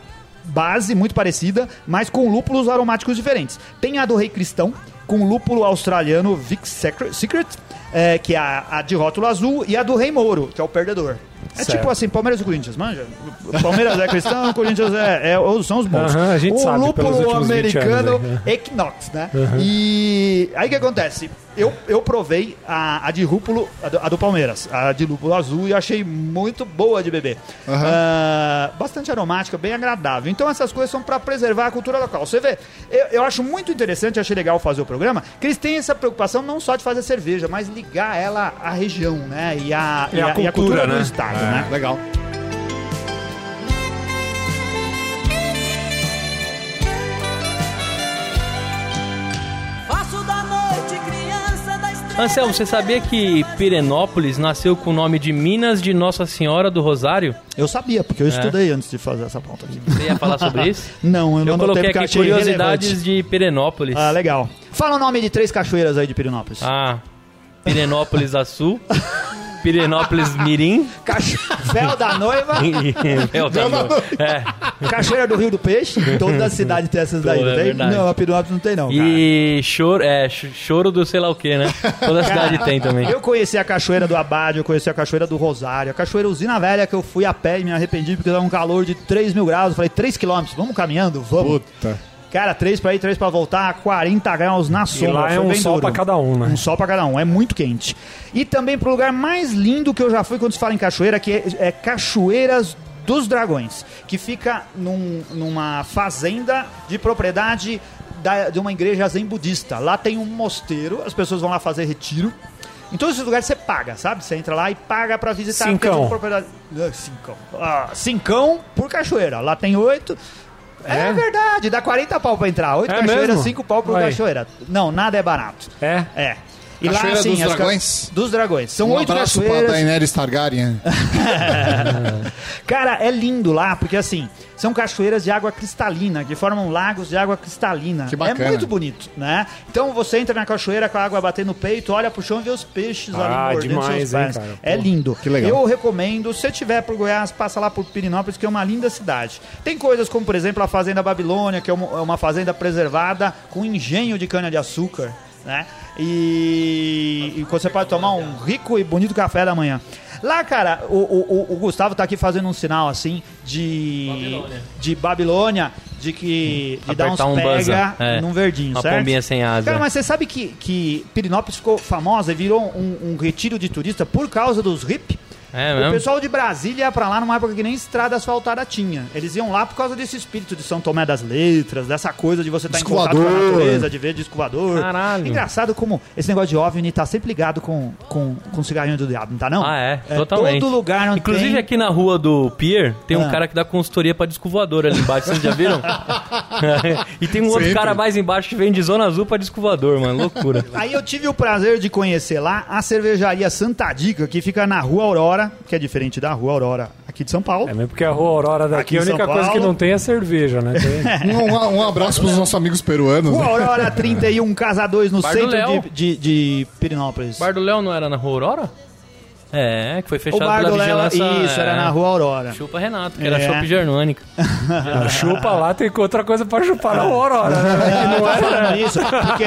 base muito parecida, mas com lúpulos aromáticos diferentes. Tem a do Rei Cristão, com lúpulo australiano Vic Secret, eh, que é a, a de rótulo azul, e a do Rei Mouro, que é o perdedor. É Certo. tipo assim, Palmeiras e Corinthians, manja? Palmeiras é cristão, Corinthians é, é- são os bons. Aham, a gente o sabe lúpulo últimos 20 americano anos Equinox, né? E aí o que acontece? Eu, eu provei a, a de rúpulo, a do, a do Palmeiras, a de lúpulo azul, e achei muito boa de beber. Aham. Ah, bastante aromática, bem agradável. Então essas coisas são para preservar a cultura local. Você vê, eu, eu acho muito interessante, achei legal fazer o programa, que eles têm essa preocupação não só de fazer cerveja, mas ligar ela à região, né? E a, E a cultura, do né? estado, É, né? Legal. Anselmo, você sabia que Pirenópolis nasceu com o nome de Minas de Nossa Senhora do Rosário? Eu sabia, porque eu estudei antes de fazer essa pauta aqui. Você ia falar sobre isso? Não, eu não Eu anotei coloquei aqui curiosidades relevante. de Pirenópolis. Ah, legal. Fala o nome de três cachoeiras aí de Pirinópolis. Ah, Pirenópolis da Sul, Pirenópolis Mirim Cacho... Véu da Noiva, Véu da Noiva. É, Cachoeira do Rio do Peixe. Toda a cidade tem essas daí, Pô, não é tem? verdade. Não, a Pirinópolis não tem não, cara. e choro, é, ch- choro do sei lá o que, né? Toda cidade tem também. Eu conheci a Cachoeira do Abade, eu conheci a Cachoeira do Rosário, a Cachoeira Usina Velha, que eu fui a pé e me arrependi porque dava um calor de 3 mil graus. Eu falei, 3 quilômetros, vamos caminhando? Vamos. Puta. Cara, 3 pra ir, 3 pra voltar, 40 graus na E sombra. lá é um sol pra cada um, né? Um sol pra cada um, é muito quente. E também pro lugar mais lindo que eu já fui quando se fala em cachoeira, que é, é Cachoeiras dos Dragões, que fica num- numa fazenda de propriedade da- de uma igreja zen budista. Lá tem um mosteiro, as pessoas vão lá fazer retiro. Em todos esses lugares você paga, sabe? Você entra lá e paga pra visitar. Cincão. uma propriedade... Ah, Cincão. Ah, cincão por cachoeira. Lá tem oito. É, É? verdade, dá 40 pau pra entrar. Oito É cachoeiras, mesmo? cinco pau por Aí. cachoeira. Não, nada é barato. É? É. E Cachoeira dos as ca- Dragões? Dos dragões. São Um oito abraço pra cachoeiras. Daenerys Targaryen. Cara, é lindo lá, porque assim, são cachoeiras de água cristalina, que formam lagos de água cristalina. Que bacana. É muito bonito, né? Então você entra na cachoeira com a água batendo no peito, olha pro chão e vê os peixes Ah, ali mordendo demais, seus hein, pés. cara? É lindo. que legal. Eu recomendo, se tiver por Goiás, passa lá por Pirinópolis, que é uma linda cidade. Tem coisas como, por exemplo, a Fazenda Babilônia, que é uma, é uma fazenda preservada com engenho de cana-de-açúcar, né? E, e você pode tomar um rico e bonito café da manhã. Lá, cara, o, o, o- Gustavo tá aqui fazendo um sinal assim de Babilônia. de Babilônia, de que de dar uns um pega é. num verdinho, Uma certo? pombinha sem asa. Cara, mas você sabe que, que Pirinópolis ficou famosa e virou um, um retiro de turista por causa dos hip? É O mesmo? pessoal de Brasília ia pra lá numa época que nem estrada asfaltada tinha. Eles iam lá por causa desse espírito de São Tomé das Letras, dessa coisa de você estar em Disco contato com a natureza, de ver disco voador. Caralho. Engraçado como esse negócio de OVNI tá sempre ligado com, com, com cigarrinho do diabo, não tá não? Ah, é, totalmente. Todo lugar onde Inclusive tem... aqui na rua do Pier, tem um Ah. cara que dá consultoria pra disco voador ali embaixo, vocês já viram? e tem um outro Sempre. cara mais embaixo que vem de Zona Azul pra disco voador, mano, loucura. Aí eu tive o prazer de conhecer lá a cervejaria Santa Dica, que fica na Rua Aurora, que é diferente da Rua Aurora aqui de São Paulo. É mesmo porque a Rua Aurora Aqui daqui, em a única coisa que não tem é cerveja, né? Tem- Um, um abraço pros nossos amigos peruanos. Rua né? Aurora 31, Casa 2, no Bar centro de, de, de Pirinópolis. O Bar do Léo não era na Rua Aurora? É, que foi fechado pela vigilância. isso, é, era na Rua Aurora. Chupa Renato, que era É. chopp germânica. Chupa lá tem outra coisa pra chupar na Rua Aurora, né? Ah, eu tô falando isso porque,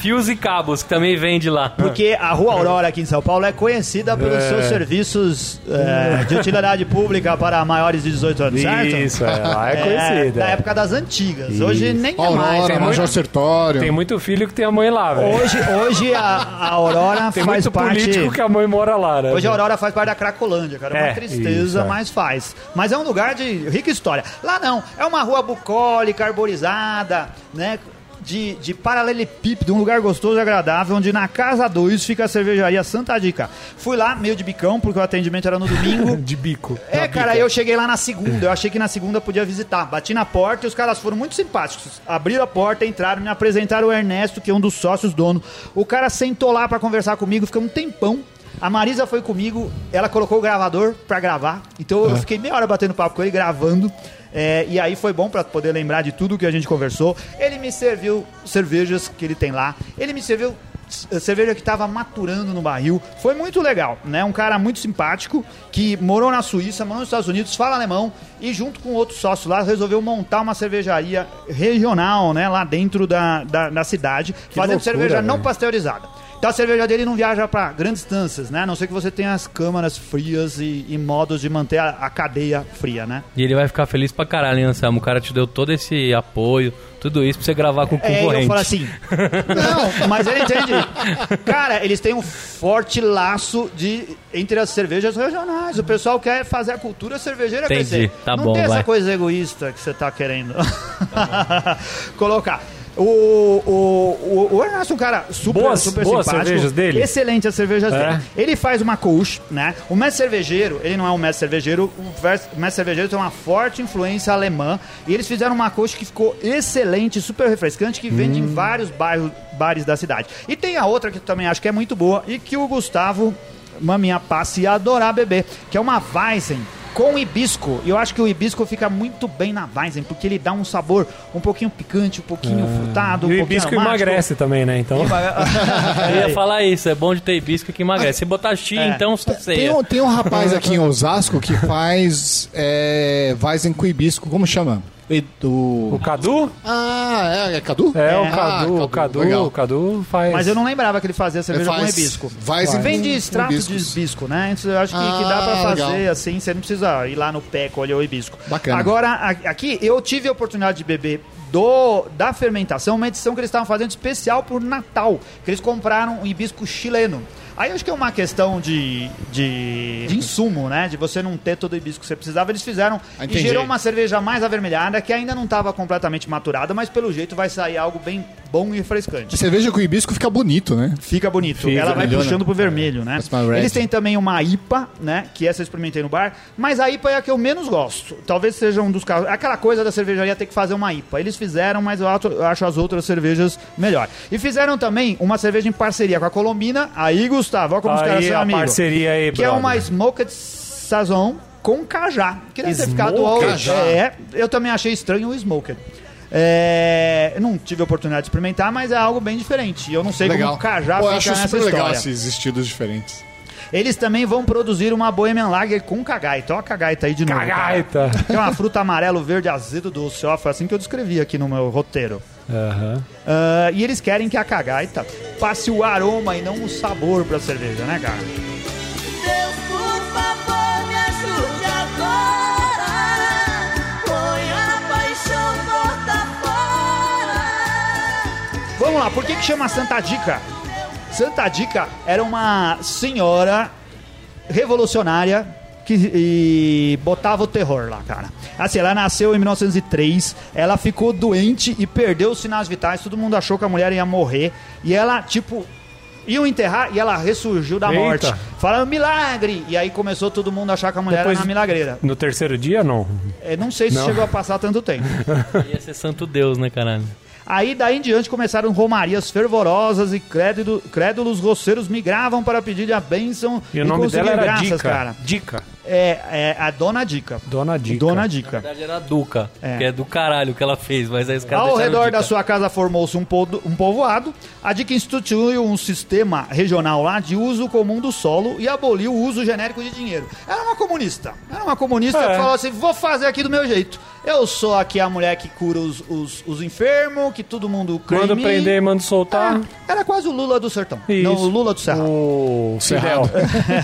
Fios e cabos, que também vende lá. porque a Rua Aurora aqui em São Paulo é conhecida pelos É. seus serviços é, de utilidade pública para maiores de 18 anos, certo? Isso, é, lá é conhecida. Da é. época das antigas. Hoje Isso. nem é mais. Aurora, Tem Major muito- Sertório. Tem muito filho que tem a mãe lá, velho. Hoje, hoje a, a Aurora Tem faz muito parte... político que a mãe mora lá, né? Hoje a Aurora faz parte da Cracolândia, cara. É uma É, tristeza, isso, é. mas faz. Mas é um lugar de rica história. Lá não, é uma rua bucólica, arborizada, né? De, de paralelepípedo, um lugar gostoso e agradável, onde na casa 2 fica a cervejaria Santa Dica. Fui lá, meio de bicão, porque o atendimento era no domingo. De bico. É, cara, eu cheguei lá na segunda. Eu achei que na segunda podia visitar. Bati na porta e os caras foram muito simpáticos. Abriram a porta, entraram, me apresentaram o Ernesto, que é um dos sócios dono. O cara sentou lá pra conversar comigo, ficamos um tempão. A Marisa foi comigo, ela colocou o gravador pra gravar. Então eu fiquei meia hora batendo papo com ele, gravando. É, e aí foi bom pra poder lembrar de tudo que a gente conversou. Ele me serviu cervejas que ele tem lá. Ele me serviu c- cerveja que estava maturando no barril. Foi muito legal, né? Um cara muito simpático que morou na Suíça, morou nos Estados Unidos, fala alemão e junto com outro sócio lá resolveu montar uma cervejaria regional, né? Lá dentro da, da, da cidade, fazendo loucura, cerveja não velho. pasteurizada. Então a cerveja dele não viaja para grandes distâncias, né? A não ser que você tenha as câmaras frias e, e modos de manter a, a cadeia fria, né? E ele vai ficar feliz pra caralho, hein, Anselmo? O cara te deu todo esse apoio, tudo isso pra você gravar com o É, concorrente. eu falo assim, não, mas ele entende. Cara, eles têm um forte laço de entre as cervejas regionais. O pessoal quer fazer a cultura cervejeira Entendi, crescer. tá não bom, tem essa vai. coisa egoísta que você tá querendo colocar. O, o, o, o Ernesto é um cara super, Boas- super boas simpático. cervejas dele? Excelente as cervejas É. dele. Ele faz uma coach, né? O mestre cervejeiro, ele não é um mestre cervejeiro, o mestre cervejeiro tem uma forte influência alemã. E eles fizeram uma coach que ficou excelente, super refrescante, que vende Hum. em vários bairros, bares da cidade. E tem a outra que eu também acho que é muito boa e que o Gustavo, maminha, passe ia adorar beber, que é uma Weizen com hibisco. E eu acho que o hibisco fica muito bem na Weizen, porque ele dá um sabor um pouquinho picante, um pouquinho frutado, um Ah. E o pouquinho hibisco aromático. emagrece também, né? Então. Eu ia falar isso, é bom de ter hibisco que emagrece. Se botar chia, É. então Tem ceia. um, tem um rapaz aqui em Osasco que faz é, Weizen com hibisco, como chama? O Edu... Cadu? Ah, é, é Cadu? É, o Ah, Cadu. o Cadu, legal. o Cadu faz. Mas eu não lembrava que ele fazia cerveja Ele com faz hibisco. Weizen Vem de extrato de hibisco, né? Então, eu acho que, que dá pra Ah, fazer legal. assim, você não precisa ir lá no pé colher o hibisco. Bacana. Agora, aqui, eu tive a oportunidade de beber do, da fermentação, uma edição que eles estavam fazendo especial por Natal, que eles compraram um hibisco chileno. Aí eu acho que é uma questão de, de, de insumo, né? De você não ter todo o hibisco que você precisava. Eles fizeram Ah, e entendi. gerou uma cerveja mais avermelhada, que ainda não estava completamente maturada, mas pelo jeito vai sair algo bem bom e refrescante. Cerveja com hibisco fica bonito, né? Fica bonito. Fica, Ela vai puxando né? pro vermelho, né? My red. Eles têm também uma IPA, né? Que essa eu experimentei no bar. Mas a IPA é a que eu menos gosto. Talvez seja um dos casos. Aquela coisa da cervejaria ter que fazer uma IPA. Eles fizeram, mas eu acho, as outras cervejas melhor. E fizeram também uma cerveja em parceria com a Colombina. Aí, Gustavo, olha como os caras Aí são amigos. parceria aí, Que é brother. uma Smoked Sazon com cajá. Que deve ter ficado... Cajá. É, eu também achei estranho o Smoked. É, eu não tive a oportunidade de experimentar, mas é algo bem diferente. Eu não sei como o cajá Pô, eu fica acho nessa super legal história. esses estilos diferentes. Eles também vão produzir uma Bohemian Lager com cagaita. Olha a cagaita aí de novo. cara. Cagaita. É uma fruta amarelo, verde, azedo, doce. Ó, foi assim que eu descrevi aqui no meu roteiro. Aham. Ah, e eles querem que a cagaita passe o aroma e não o sabor pra cerveja, né, cara? Deus, por favor, me ajude agora. Põe a paixão fora. Vamos lá, por que, que chama Santa Dica? Santa Dica era uma senhora revolucionária que e botava o terror lá, cara. Assim, ela nasceu em 1903, ela ficou doente e perdeu os sinais vitais, todo mundo achou que a mulher ia morrer, e ela, tipo, iam enterrar e ela ressurgiu da Eita. morte. Falando milagre! E aí começou todo mundo a achar que a mulher Depois- era uma milagreira. No terceiro dia, não. É, não sei se Não. chegou a passar tanto tempo. Ia ser santo Deus, né, caralho? Aí daí em diante começaram romarias fervorosas e crédulo- crédulos roceiros migravam para pedir a bênção E o nome conseguir dela era graças, Dica. cara. Dica. É, é a Dona Dica. Dona Dica. Dona Na Dica. verdade era a Duca, É. que é do caralho que ela fez, mas aí os caras Ao redor da sua casa formou-se um, po- um povoado. A Dica instituiu um sistema regional lá de uso comum do solo e aboliu o uso genérico de dinheiro. Era uma comunista. Era uma comunista É. que falou assim: vou fazer aqui do meu jeito. Eu sou aqui a mulher que cura os, os, os enfermos, que todo mundo crê Manda prender manda soltar. É, era quase o Lula do sertão. Isso. Não, o Lula do Cerrado. O Fidel.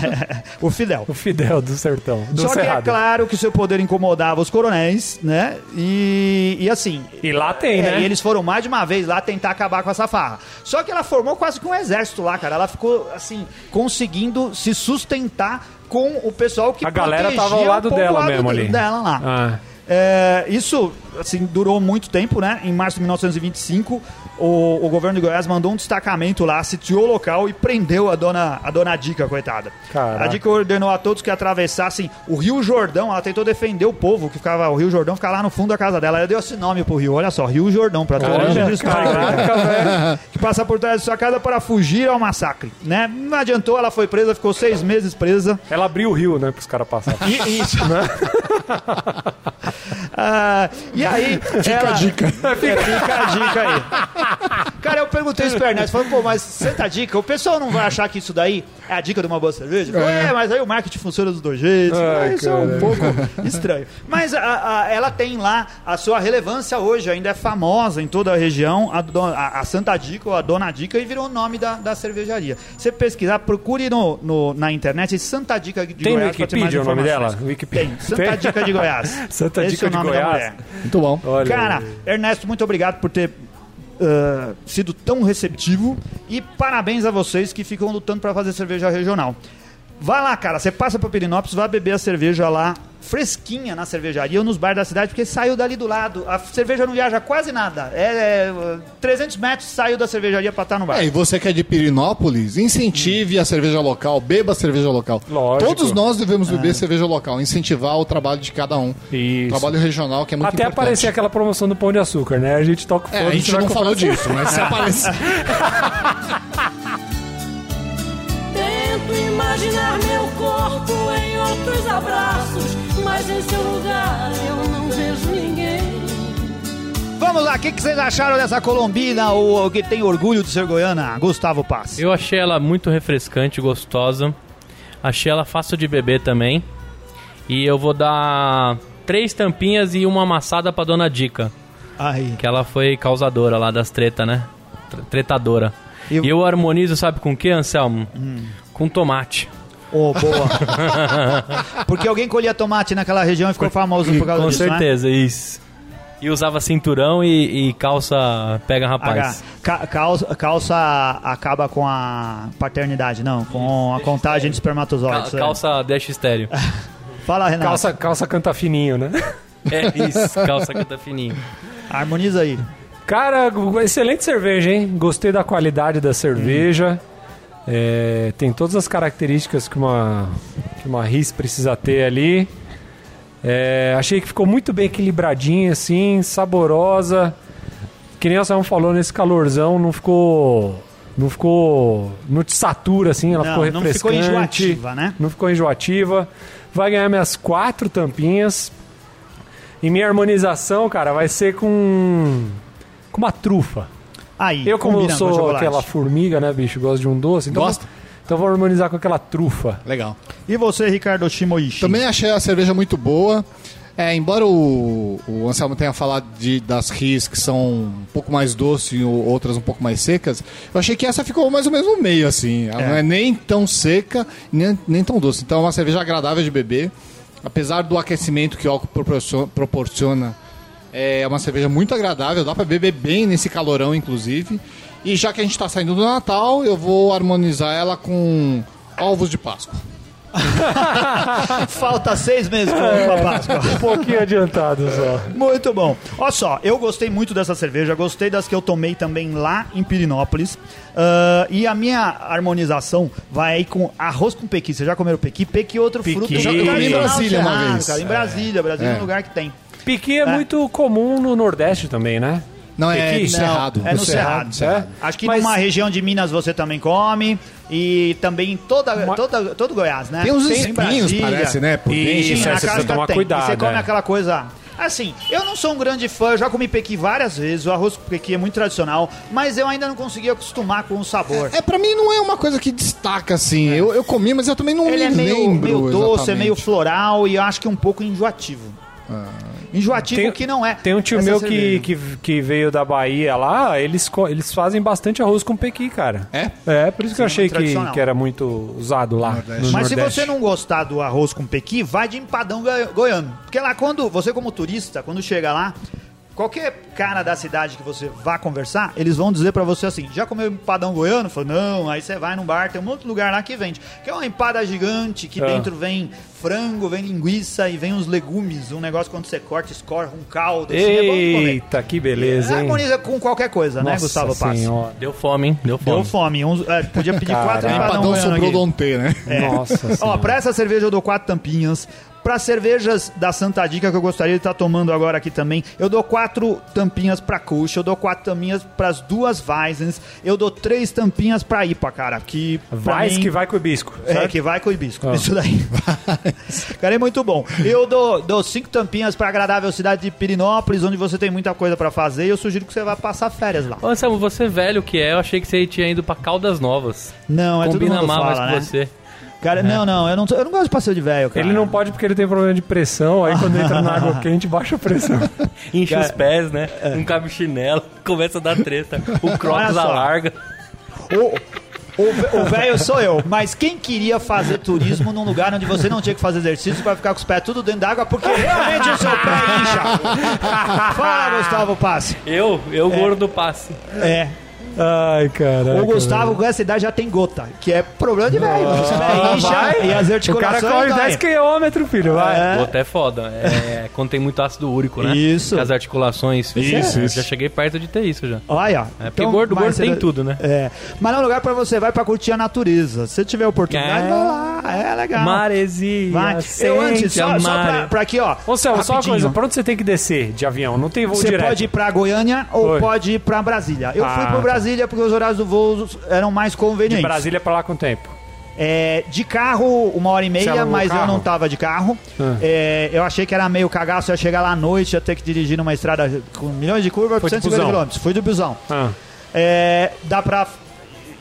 o Fidel. o Fidel do sertão. Do Só que é Cerrado. claro que o seu poder incomodava os coronéis, né? E, e assim. E lá tem, é, né? E eles foram mais de uma vez lá tentar acabar com essa farra. Só que ela formou quase que um exército lá, cara. Ela ficou, assim, conseguindo se sustentar com o pessoal que A galera tava ao lado dela mesmo ali. dela lá. Ah. É, isso, assim, durou muito tempo, né? Em março de 1925, o, o governo de Goiás mandou um destacamento lá, sitiou o local e prendeu a dona, a dona Dica, coitada. Caraca. A Dica ordenou a todos que atravessassem o Rio Jordão. Ela tentou defender o povo, que ficava, o Rio Jordão ficava lá no fundo da casa dela. Ela deu esse nome pro rio, olha só, Rio Jordão, pra todo Caramba, mundo história. caraca, velho. Que passa por trás de sua casa para fugir ao massacre, né? Não adiantou, ela foi presa, ficou seis meses presa. Ela abriu o rio, né? Pros caras passarem. Isso. Ah, e aí. Fica a dica. fica a dica aí. Cara, eu perguntei isso pro Ernesto, falando, pô, mas senta a dica, o pessoal não vai achar que isso daí é a dica de uma boa cerveja? É, é mas aí o marketing funciona dos dois jeitos. Ai, isso é um pouco estranho. Mas a- a- ela tem lá a sua relevância hoje, ainda é famosa em toda a região, a, a- a Santa Dica ou a Dona Dica, e virou o nome da, da cervejaria. Você pesquisar, procure no, no- na internet Santa Dica de Tem Goiás pra ter mais Wikipedia o nome dela? Wikipedia. Tem, Santa Dica de Goiás. Santa Esse Dica é o de nome da Goiás. mulher. Muito bom. Olha Cara, aí. Ernesto, muito obrigado por ter ah, sido tão receptivo e parabéns a vocês que ficam lutando para fazer cerveja regional. Vai lá, cara, você passa para Pirinópolis, vai beber a cerveja lá fresquinha na cervejaria ou nos bares da cidade, porque saiu dali do lado. A cerveja não viaja quase nada. É, é 300 metros saiu da cervejaria pra estar no bar. É, e você que é de Pirinópolis, incentive a cerveja local, beba a cerveja local. Lógico. Todos nós devemos beber cerveja local, incentivar o trabalho de cada um. Isso. Trabalho regional que é muito Até importante. aparecer aquela promoção do Pão de Açúcar, né? A gente toca o É, a gente não falou disso, mas se aparecer. Tento imaginar meu corpo em outros abraços, mas em seu lugar eu não vejo ninguém. Vamos lá, o que, que vocês acharam dessa colombina, o que tem orgulho de ser goiana, Gustavo Paz? Eu achei ela muito refrescante, gostosa. Achei ela fácil de beber também. E eu vou dar três tampinhas e uma amassada pra dona Dica. Aí. Que ela foi causadora lá das tretas, né? Tre- Tretadora. E- E eu harmonizo, sabe com o que, Anselmo? Com tomate. Ô, boa. Porque alguém colhia tomate naquela região e ficou famoso por causa Com disso, né? certeza, isso. E usava cinturão e, e calça pega rapaz. H. Ca- calça, calça acaba com a paternidade, não, com a contagem de espermatozoides. é. calça dash estéreo. Fala, Renato. Calça, calça canta fininho, né? é isso, calça tá fininho. Harmoniza aí. Cara, excelente cerveja, hein? Gostei da qualidade da cerveja. É, tem todas as características que uma, que uma RIS precisa ter ali. É, achei que ficou muito bem equilibradinha, assim, saborosa. Que nem o Samu falou, nesse calorzão não ficou. Não ficou. Não te satura, assim, ela Não, ficou não refrescante. ficou enjoativa, né? Não ficou enjoativa. Vai ganhar minhas quatro tampinhas. E minha harmonização, cara, vai ser com. com uma trufa. Aí, Eu, como com sou chocolate. aquela formiga, né, bicho? Gosto de um doce. Então, Gosta? Então vou harmonizar com aquela trufa. Legal. E você, Ricardo Shimoishi? Também achei a cerveja muito boa. É, embora o, o Anselmo tenha falado de, das RIS que são um pouco mais doces e outras um pouco mais secas, eu achei que essa ficou mais ou menos no meio, assim. Ela É. não é nem tão seca, nem, nem tão doce. Então é uma cerveja agradável de beber. Apesar do aquecimento que o álcool proporciona, proporciona, é uma cerveja muito agradável. Dá pra beber bem nesse calorão, inclusive. E já que a gente tá saindo do Natal, eu vou harmonizar ela com ovos de Páscoa. Falta seis meses É. para a Páscoa. Um pouquinho adiantado só. Muito bom. Olha só, eu gostei muito dessa cerveja, gostei das que eu tomei também lá em Pirinópolis. Ah, e a minha harmonização vai aí com arroz com pequi. Vocês já comeram pequi? Pequi é outro Pequi. fruto. Já comi em Brasília uma vez. Cara, em Brasília, Brasília é É. um lugar que tem. Piqui é, muito comum no Nordeste também, né? Não, é do Cerrado. É no Do Cerrado. Cerrado. Acho que Mas- numa região de Minas você também come. E também em toda, Ma- toda, todo Goiás, né? Tem uns em espinhos, Brasília. parece, né? Por Isso, dentro. é, na você precisa tomar tem. cuidado, E você come é. aquela coisa. Assim, eu não sou um grande fã, eu já comi pequi várias vezes, o arroz com pequi é muito tradicional, mas eu ainda não consegui acostumar com o sabor. É, pra mim não é uma coisa que destaca, assim. Eu, eu comi, mas eu também não Ele me é meio, lembro meio doce, é exatamente. meio floral e eu acho que um pouco enjoativo. Enjoativo Tem- que não é. Tem um tio essa meu que, que, que veio da Bahia lá, eles, eles fazem bastante arroz com pequi, cara. É? É, por isso que eu Sim, achei que, que era muito usado lá Nordeste. no Mas se Nordeste. você não gostar do arroz com pequi, vai de empadão goi- goiano. Porque lá quando você como turista, quando chega lá, qualquer cara da cidade que você vá conversar, eles vão dizer pra você assim: "Já comeu empadão goiano?" Fala: "Não". Aí você vai num bar, tem um outro lugar lá que vende. Que é uma empada gigante que Ah. dentro vem frango, vem linguiça e vem uns legumes, um negócio quando você corta, escorre um caldo, assim, é. Eita, que beleza, hein? Harmoniza com qualquer coisa, né, Nossa Gustavo Pass? senhora. Deu fome, hein? Deu fome. Deu fome. Uns- é, podia pedir quatro empadão Empadão sobrou do né? É. Nossa Ó, pra essa cerveja eu dou quatro tampinhas. Pra cervejas da Santa Dica que eu gostaria de estar tomando agora aqui também, eu dou quatro tampinhas pra Kush, eu dou quatro tampinhas pras duas Weissens, eu dou três tampinhas pra IPA, cara. Que Vai mim- que vai com o hibisco. É, certo? que vai com o hibisco. Ah. Isso daí. Cara, é muito bom. Eu dou, dou cinco tampinhas pra agradável cidade de Pirinópolis, onde você tem muita coisa pra fazer, e eu sugiro que você vá passar férias lá. Ô, Anselmo, você velho que é, eu achei que você tinha ido pra Caldas Novas. Não, é Combina todo mundo mais fala, com né? você. Cara, não, não, eu não, eu não gosto de passeio de velho, cara. Ele não pode porque ele tem problema de pressão, aí quando entra na água quente, baixa a pressão. Enche Cara, os pés, né? Não cabe chinelo, começa a dar treta. O Crocs alarga. O, o, velho sou eu, mas quem queria fazer turismo num lugar onde você não tinha que fazer exercício pra ficar com os pés tudo dentro d'água, porque realmente o seu pé incha. Fala, Gustavo Passe. Eu, eu gordo passe. É. Ai, cara. O Gustavo com essa idade já tem gota, que é problema de velho. Os pés Ah, incham vai. e as O cara articulações corre doem. 10 km, filho, vai. Gota é foda. É quando tem muito ácido úrico, né? Isso. Com as articulações. Isso, isso. Já cheguei perto de ter isso já. Olha, É porque gordo, vai, gordo você- tem tudo, né? É. Mas é um lugar pra você, vai pra curtir a natureza. Se tiver oportunidade, É. vai lá. É legal. Maresia, Vai. Eu antes, só, só pra, pra aqui, ó. Ô, Céu, só uma coisa, pra onde você tem que descer de avião? Não tem voo Você direto. pode ir pra Goiânia ou pode ir pra Brasília. Eu fui Ah, pra tá. Brasília porque os horários do voo eram mais De convenientes. Brasília pra lá com tempo. É, de carro, uma hora e Você meia, mas eu carro? não tava de carro. Ah. É, eu achei que era meio cagaço, eu ia chegar lá à noite, ia ter que dirigir numa estrada com milhões de curvas, Foi de 150 busão. km. Fui do busão. Ah. É, dá pra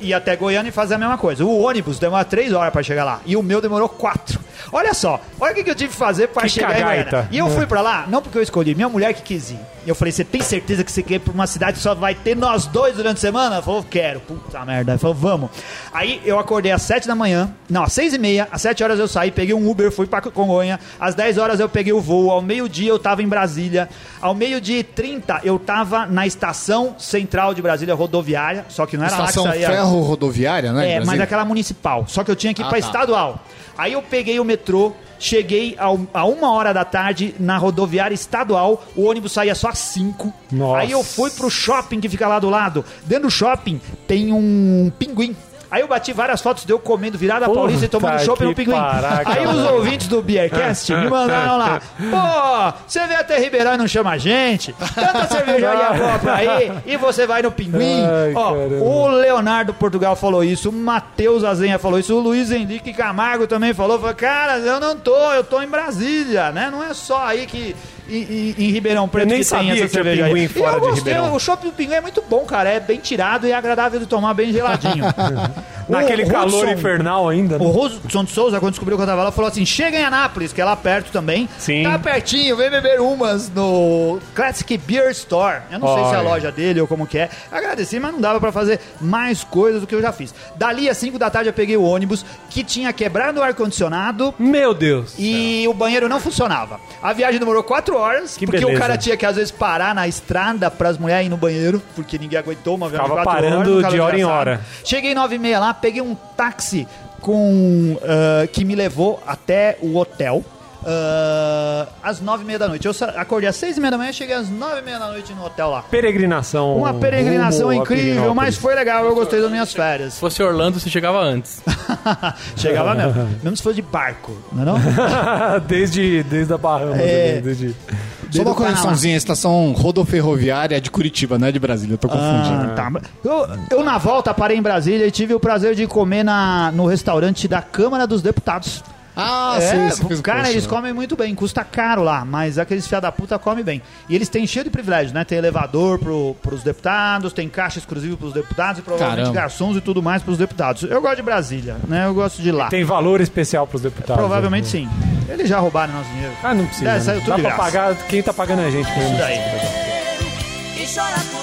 ir até Goiânia e fazer a mesma coisa. O ônibus demora 3 horas pra chegar lá. E o meu demorou 4. Olha só, olha o que, que eu tive que fazer pra Que chegar em cagaita. Goiânia. E eu fui pra lá, não porque eu escolhi, minha mulher que quis ir. E eu falei, você tem certeza que você quer ir pra uma cidade que só vai ter nós dois durante a semana? Ela falou, quero. Puta merda. Ela falou, vamos. Aí eu acordei às 7 da manhã, não, às 6 e meia, às 7 horas eu saí, peguei um Uber, fui pra Congonha. Às 10 horas eu peguei o voo, ao meio-dia eu tava em Brasília. Ao meio-dia e 30 eu tava na estação central de Brasília, rodoviária, só que não era Estação lá que saía... ferro rodoviária, né? É, em mas aquela municipal. Só que eu tinha que ir Ah, pra tá. estadual. Aí eu peguei o metrô, cheguei ao, a uma hora da tarde na rodoviária estadual, o ônibus saía só às 5. Nossa. Aí eu fui pro shopping que fica lá do lado. Dentro do shopping tem um pinguim. Aí eu bati várias fotos de eu comendo virada Puta paulista e tomando chopp no pinguim. paraca, Aí os mano. ouvintes do Beercast me mandaram lá. Pô, você vem até Ribeirão e não chama a gente? Tanta cervejaria boa pra ir e você vai no pinguim. Ai, Ó, caramba. o Leonardo Portugal falou isso, o Matheus Azenha falou isso, o Luiz Henrique Camargo também falou, falou, cara, eu não tô, eu tô em Brasília, né? Não é só aí que em, em- em Ribeirão Preto nem que sabia tem essa que cervejaria. pinguim fora eu de gostei, Ribeirão. O chopp do pinguim é muito bom, cara, é bem tirado e é agradável de tomar bem geladinho. Naquele calor Hudson- infernal ainda, né? o Hudson de Souza, quando descobriu que eu tava lá, falou assim: chega em Anápolis, que é lá perto também. Sim. Tá pertinho, vem beber umas no Classic Beer Store. Eu não sei se é a loja dele ou como que é. Agradeci, mas não dava pra fazer mais coisas do que eu já fiz. Dali às 5 da tarde eu peguei o ônibus que tinha quebrado o ar-condicionado. Meu Deus. E o banheiro não funcionava. A viagem demorou 4 horas, Que porque beleza. o cara tinha que às vezes parar na estrada pras mulheres ir no banheiro, porque ninguém aguentou uma viagem de Ficava 4 parando horas. de hora em hora. Cheguei 9 e meia lá, peguei um táxi com ah, que me levou até o hotel. Ah, às nove e meia da noite. Eu acordei às seis e meia da manhã, cheguei às nove e meia da noite no hotel lá. Peregrinação. Uma peregrinação a incrível, mas foi legal, eu gostei das minhas Se férias. fosse Orlando, você chegava antes. Chegava mesmo, mesmo se fosse de barco, não é não? desde, desde a Bahamas. É. ali, desde... Só uma correçãozinha, estação rodoferroviária de Curitiba, não é de Brasília, eu tô confundindo. Ah, tá. Eu, eu, na volta, parei em Brasília e tive o prazer de comer na, no restaurante da Câmara dos Deputados. Ah, é, sei, você fez o cara, post, eles né? comem muito bem, custa caro lá, mas aqueles fiada da puta comem bem. E eles têm cheio de privilégios, né? Tem elevador pro, pros deputados, tem caixa exclusiva pros deputados e provavelmente Caramba. garçons e tudo mais pros deputados. Eu gosto de Brasília, né? Eu gosto de lá. Tem valor especial pros deputados. Provavelmente né? sim. Eles já roubaram nosso dinheiro. Ah, não precisa. É, né? saiu tudo Dá de pra graça. pagar quem tá pagando a gente mesmo. Isso daí. e chora por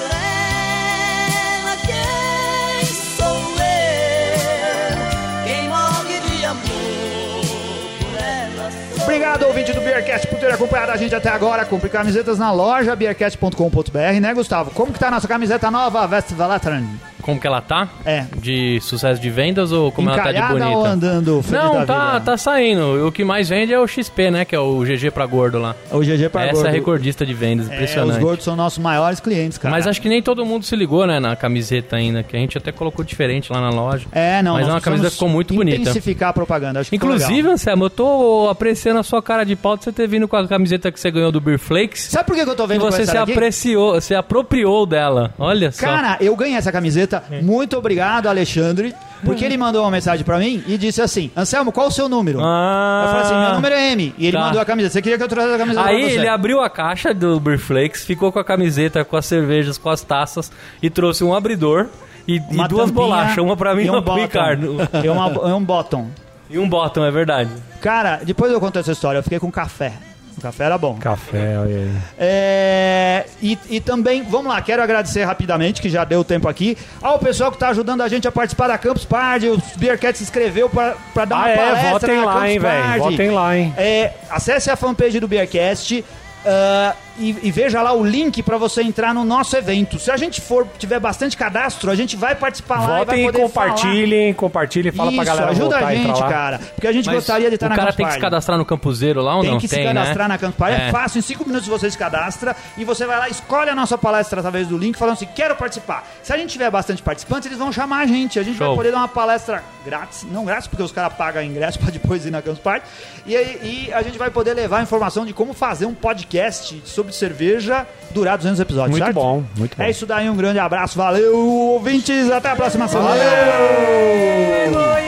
Obrigado, ouvinte do Beercast, por ter acompanhado a gente até agora. Compre camisetas na loja beercast.com.br, né, Gustavo? Como que tá a nossa camiseta nova, Vestvalatran? Como que ela tá? É. De sucesso de vendas ou como ela tá de Encalhada ou bonita? andando Não, tá, vida? tá saindo. O que mais vende é o XP, né? Que é o GG pra gordo lá. O GG pra Essa gordo. é a recordista de vendas, É, impressionante. os gordos são nossos maiores clientes, cara. Mas acho que nem todo mundo se ligou, né, na camiseta ainda, que a gente até colocou diferente lá na loja. É, não. Mas é uma camiseta que ficou muito bonita. Intensificar a propaganda, acho que Inclusive. Anselmo, eu tô apreciando a sua cara de pau de você ter vindo com a camiseta que você ganhou do Beer Flakes. Sabe por que que eu tô E vendo você se aqui? apreciou, você apropriou dela. Olha só. Cara, eu ganhei essa camiseta. Muito obrigado, Alexandre. Porque ele mandou uma mensagem pra mim e disse assim: Anselmo, qual o seu número? Ah. Eu falei assim: meu número é M. E ele Tá. mandou a camiseta. Você queria que eu trouxesse a camiseta Aí ele abriu a caixa do Beer Flakes, ficou com a camiseta, com as cervejas, com as taças e trouxe um abridor e, e duas bolachas, uma pra mim e uma um pro. Ricardo. E, uma- e um bottom. E um bottom, é verdade. Cara, depois eu conto essa história. Eu fiquei com café. O café era bom. Café, olha aí. É, e, e também, vamos lá, quero agradecer rapidamente, que já deu tempo aqui, ao pessoal que está ajudando a gente a participar da Campus Party. O Beercat se inscreveu para dar uma Ah, é, palestra votem na lá, Campus hein, velho. Party. Votem lá, hein. É, acesse a fanpage do Beercast. ah, e, e veja lá o link para você entrar no nosso evento. Se a gente for tiver bastante cadastro, a gente vai participar lá e vai Votem e poder compartilhem, compartilhem, fala Isso, pra galera ajuda a gente, cara. Porque a gente Mas gostaria de estar o na cara Campus tem que se cadastrar no Campuseiro lá ou Tem não? que se tem, cadastrar né? na Campus Party. É. É. fácil, em 5 minutos você se cadastra e você vai lá, escolhe a nossa palestra através do link, falando assim: quero participar. Se a gente tiver bastante participantes, eles vão chamar a gente. A gente vai Show. poder dar uma palestra grátis, não grátis, porque os caras pagam ingresso para depois ir na Campus Party. E, aí- e a gente vai poder levar a informação de como fazer um podcast sobre sobre cerveja durar 200 episódios, Muito certo? bom, muito bom. É isso daí, um grande abraço, valeu, ouvintes, até a próxima semana. Valeu! valeu.